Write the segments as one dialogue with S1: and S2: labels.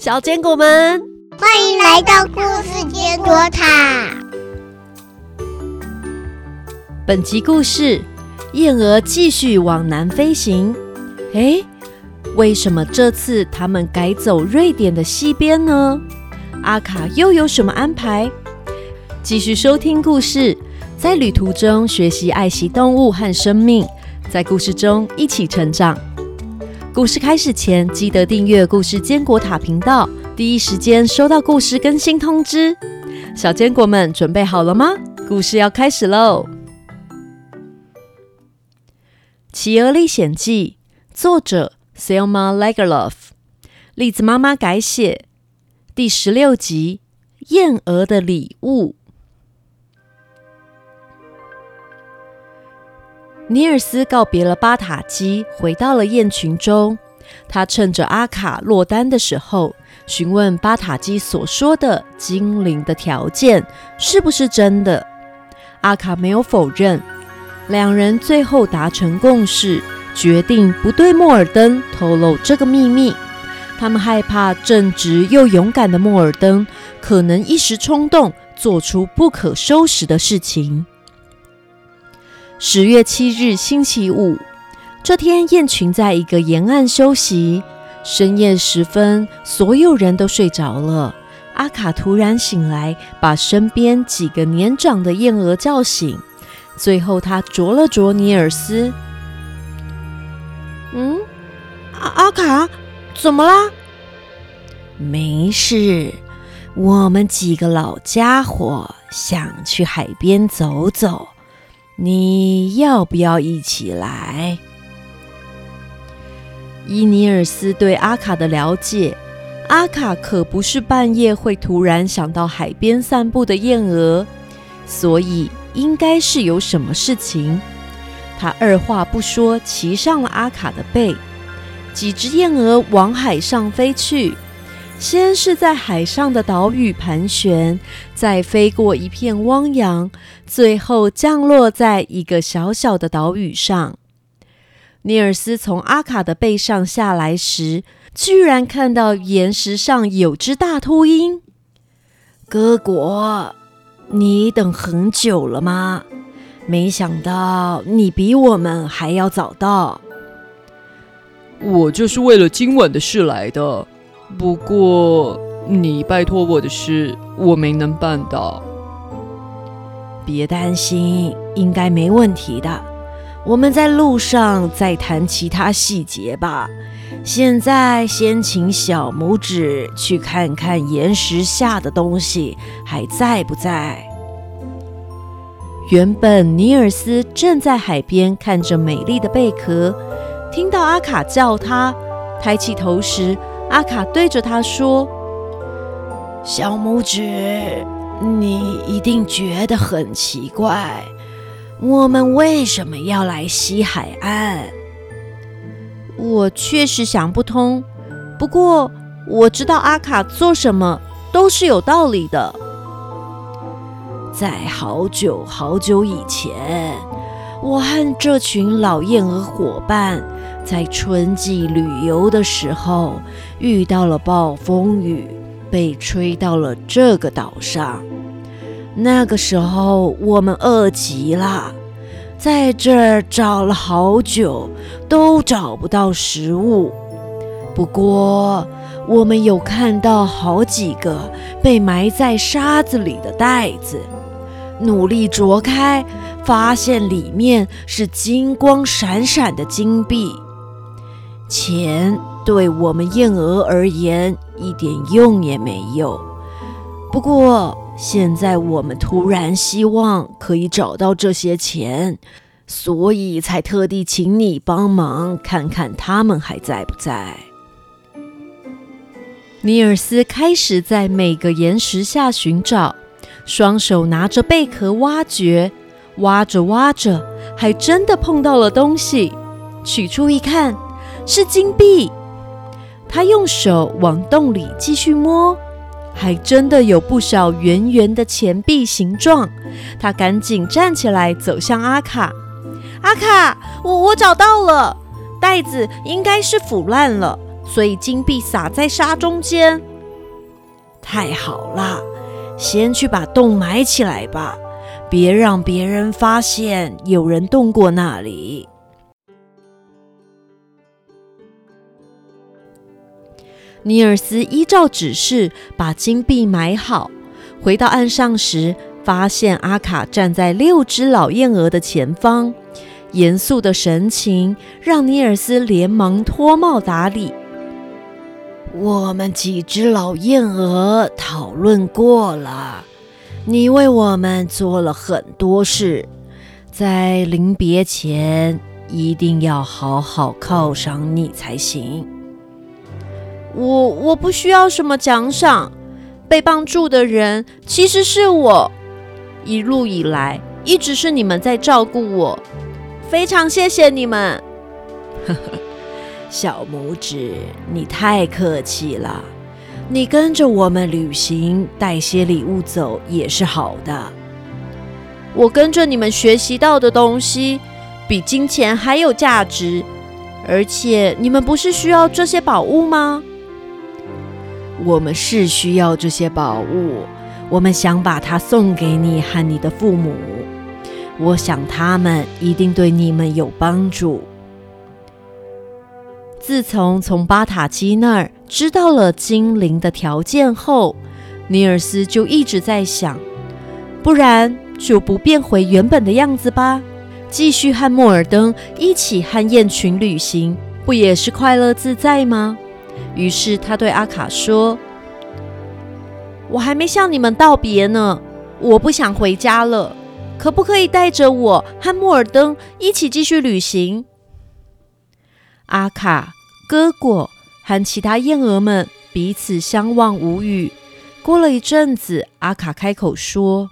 S1: 小坚果们，
S2: 欢迎来到故事坚果塔。
S1: 本集故事：燕鹅继续往南飞行。诶，为什么这次他们改走瑞典的西边呢？阿卡又有什么安排？继续收听故事，在旅途中学习爱惜动物和生命，在故事中一起成长。故事开始前，记得订阅故事坚果塔频道，第一时间收到故事更新通知。小坚果们准备好了吗？故事要开始喽！《企鹅历险记》作者 Selma Lagerlof，栗子妈妈改写，第十六集《燕鹅的礼物》。尼尔斯告别了巴塔基，回到了雁群中。他趁着阿卡落单的时候，询问巴塔基所说的精灵的条件是不是真的。阿卡没有否认。两人最后达成共识，决定不对莫尔登透露这个秘密。他们害怕正直又勇敢的莫尔登可能一时冲动，做出不可收拾的事情。十月七日，星期五，这天雁群在一个沿岸休息。深夜时分，所有人都睡着了。阿卡突然醒来，把身边几个年长的燕鹅叫醒。最后，他啄了啄尼尔斯。
S3: 嗯，阿阿卡，怎么啦？
S4: 没事，我们几个老家伙想去海边走走。你要不要一起来？
S1: 伊尼尔斯对阿卡的了解，阿卡可不是半夜会突然想到海边散步的燕鹅，所以应该是有什么事情。他二话不说，骑上了阿卡的背。几只燕鹅往海上飞去。先是在海上的岛屿盘旋，再飞过一片汪洋，最后降落在一个小小的岛屿上。尼尔斯从阿卡的背上下来时，居然看到岩石上有只大秃鹰。
S4: 哥果，你等很久了吗？没想到你比我们还要早到。
S5: 我就是为了今晚的事来的。不过，你拜托我的事，我没能办到。
S4: 别担心，应该没问题的。我们在路上再谈其他细节吧。现在先请小拇指去看看岩石下的东西还在不在。
S1: 原本尼尔斯正在海边看着美丽的贝壳，听到阿卡叫他，抬起头时。阿卡对着他说：“
S4: 小拇指，你一定觉得很奇怪，我们为什么要来西海岸？
S3: 我确实想不通。不过我知道阿卡做什么都是有道理的。
S4: 在好久好久以前，我和这群老燕鹅伙伴。”在春季旅游的时候，遇到了暴风雨，被吹到了这个岛上。那个时候，我们饿极了，在这儿找了好久，都找不到食物。不过，我们有看到好几个被埋在沙子里的袋子，努力啄开，发现里面是金光闪闪的金币。钱对我们燕鹅而言一点用也没有。不过现在我们突然希望可以找到这些钱，所以才特地请你帮忙看看他们还在不在。
S1: 尼尔斯开始在每个岩石下寻找，双手拿着贝壳挖掘，挖着挖着，还真的碰到了东西。取出一看。是金币，他用手往洞里继续摸，还真的有不少圆圆的钱币形状。他赶紧站起来走向阿卡。
S3: 阿卡，我我找到了，袋子应该是腐烂了，所以金币撒在沙中间。
S4: 太好了，先去把洞埋起来吧，别让别人发现有人动过那里。
S1: 尼尔斯依照指示把金币埋好，回到岸上时，发现阿卡站在六只老燕鹅的前方，严肃的神情让尼尔斯连忙脱帽打礼。
S4: 我们几只老燕鹅讨论过了，你为我们做了很多事，在临别前一定要好好犒赏你才行。
S3: 我我不需要什么奖赏，被帮助的人其实是我。一路以来，一直是你们在照顾我，非常谢谢你们。
S4: 呵呵，小拇指，你太客气了。你跟着我们旅行，带些礼物走也是好的。
S3: 我跟着你们学习到的东西，比金钱还有价值。而且你们不是需要这些宝物吗？
S4: 我们是需要这些宝物，我们想把它送给你和你的父母。我想他们一定对你们有帮助。
S1: 自从从巴塔基那儿知道了精灵的条件后，尼尔斯就一直在想：不然就不变回原本的样子吧，继续和莫尔登一起和雁群旅行，不也是快乐自在吗？于是他对阿卡说：“
S3: 我还没向你们道别呢，我不想回家了，可不可以带着我和莫尔登一起继续旅行？”
S1: 阿卡、哥果和其他燕鹅们彼此相望无语。过了一阵子，阿卡开口说：“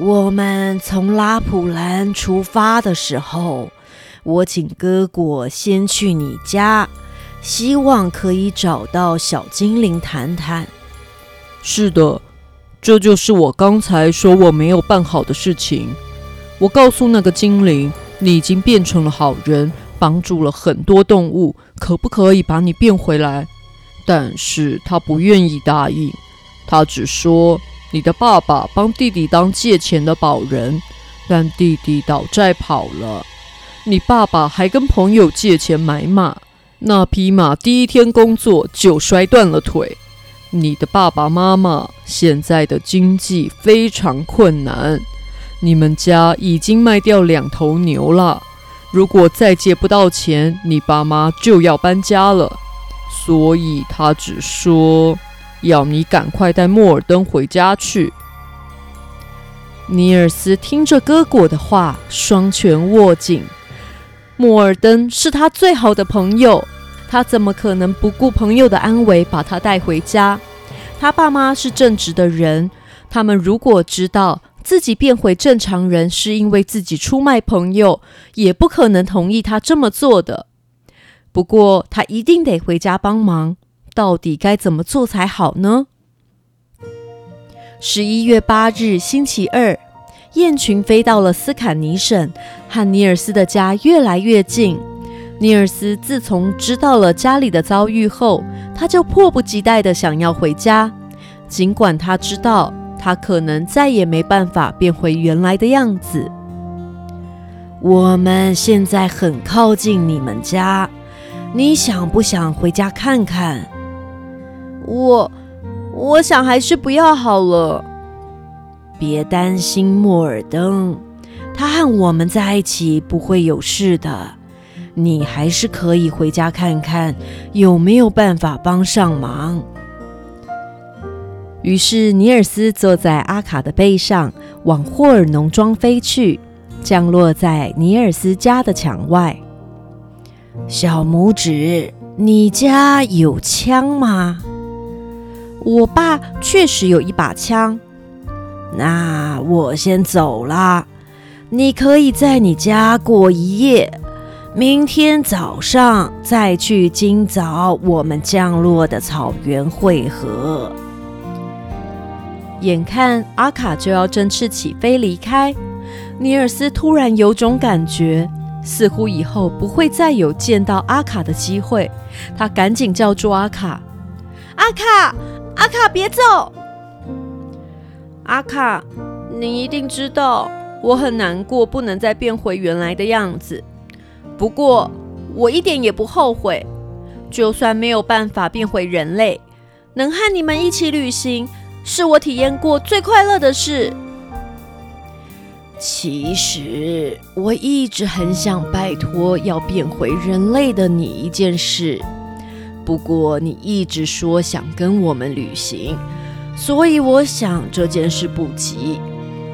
S4: 我们从拉普兰出发的时候，我请哥果先去你家。”希望可以找到小精灵谈谈。
S5: 是的，这就是我刚才说我没有办好的事情。我告诉那个精灵，你已经变成了好人，帮助了很多动物，可不可以把你变回来？但是他不愿意答应，他只说你的爸爸帮弟弟当借钱的保人，但弟弟倒债跑了。你爸爸还跟朋友借钱买马。那匹马第一天工作就摔断了腿，你的爸爸妈妈现在的经济非常困难，你们家已经卖掉两头牛了。如果再借不到钱，你爸妈就要搬家了。所以他只说要你赶快带莫尔登回家去。
S1: 尼尔斯听着哥果的话，双拳握紧。莫尔登是他最好的朋友，他怎么可能不顾朋友的安危把他带回家？他爸妈是正直的人，他们如果知道自己变回正常人是因为自己出卖朋友，也不可能同意他这么做的。不过他一定得回家帮忙，到底该怎么做才好呢？十一月八日，星期二。雁群飞到了斯坎尼省，和尼尔斯的家越来越近。尼尔斯自从知道了家里的遭遇后，他就迫不及待地想要回家。尽管他知道他可能再也没办法变回原来的样子。
S4: 我们现在很靠近你们家，你想不想回家看看？
S3: 我，我想还是不要好了。
S4: 别担心莫尔登，他和我们在一起不会有事的。你还是可以回家看看有没有办法帮上忙。
S1: 于是尼尔斯坐在阿卡的背上，往霍尔农庄飞去，降落在尼尔斯家的墙外。
S4: 小拇指，你家有枪吗？
S3: 我爸确实有一把枪。
S4: 那我先走了，你可以在你家过一夜，明天早上再去今早我们降落的草原汇合。
S1: 眼看阿卡就要振翅起飞离开，尼尔斯突然有种感觉，似乎以后不会再有见到阿卡的机会。他赶紧叫住阿卡：“
S6: 阿卡，阿卡，别走！阿卡，你一定知道我很难过，不能再变回原来的样子。不过我一点也不后悔，就算没有办法变回人类，能和你们一起旅行，是我体验过最快乐的事。
S1: 其实我一直很想拜托要变回人类的你一件事，不过你一直说想跟我们旅行，所以我想这件事不急。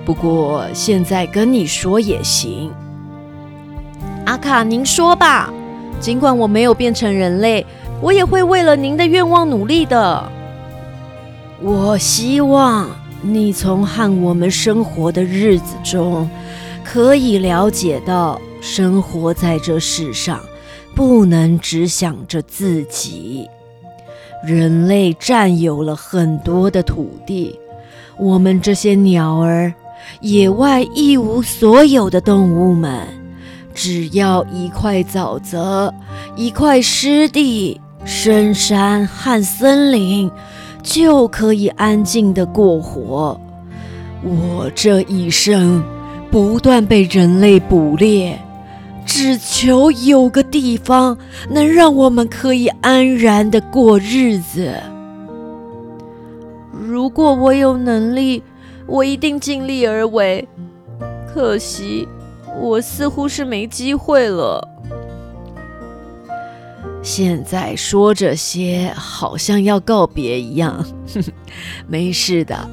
S1: 不过现在跟你说也行。
S6: 阿卡，您说吧。尽管我没有变成人类，我也会为了您的愿望努力的。
S1: 我希望。你从和我们生活的日子中，可以了解到，生活在这世上，不能只想着自己。人类占有了很多的土地，我们这些鸟儿、野外一无所有的动物们，只要一块沼泽、一块湿地、深山和森林。就可以安静的过活。我这一生不断被人类捕猎，只求有个地方能让我们可以安然的过日子。
S6: 如果我有能力，我一定尽力而为。可惜，我似乎是没机会了。
S1: 现在说这些，好像要告别一样。没事的，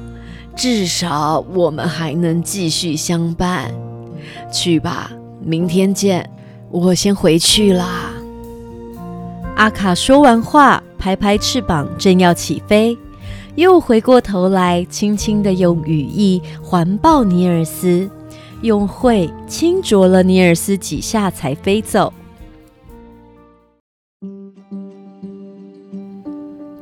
S1: 至少我们还能继续相伴。去吧，明天见。我先回去啦。
S7: 阿卡说完话，拍拍翅膀，正要起飞，又回过头来，轻轻地用羽翼环抱尼尔斯，用喙轻啄了尼尔斯几下，才飞走。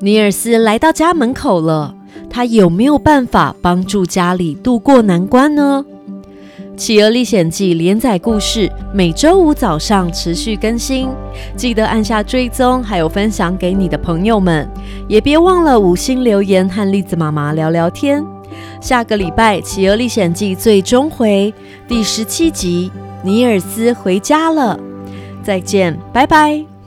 S7: 尼尔斯来到家门口了，他有没有办法帮助家里度过难关呢？《企鹅历险记》连载故事每周五早上持续更新，记得按下追踪，还有分享给你的朋友们，也别忘了五星留言和栗子妈妈聊聊天。下个礼拜《企鹅历险记》最终回第十七集，尼尔斯回家了，再见，拜拜。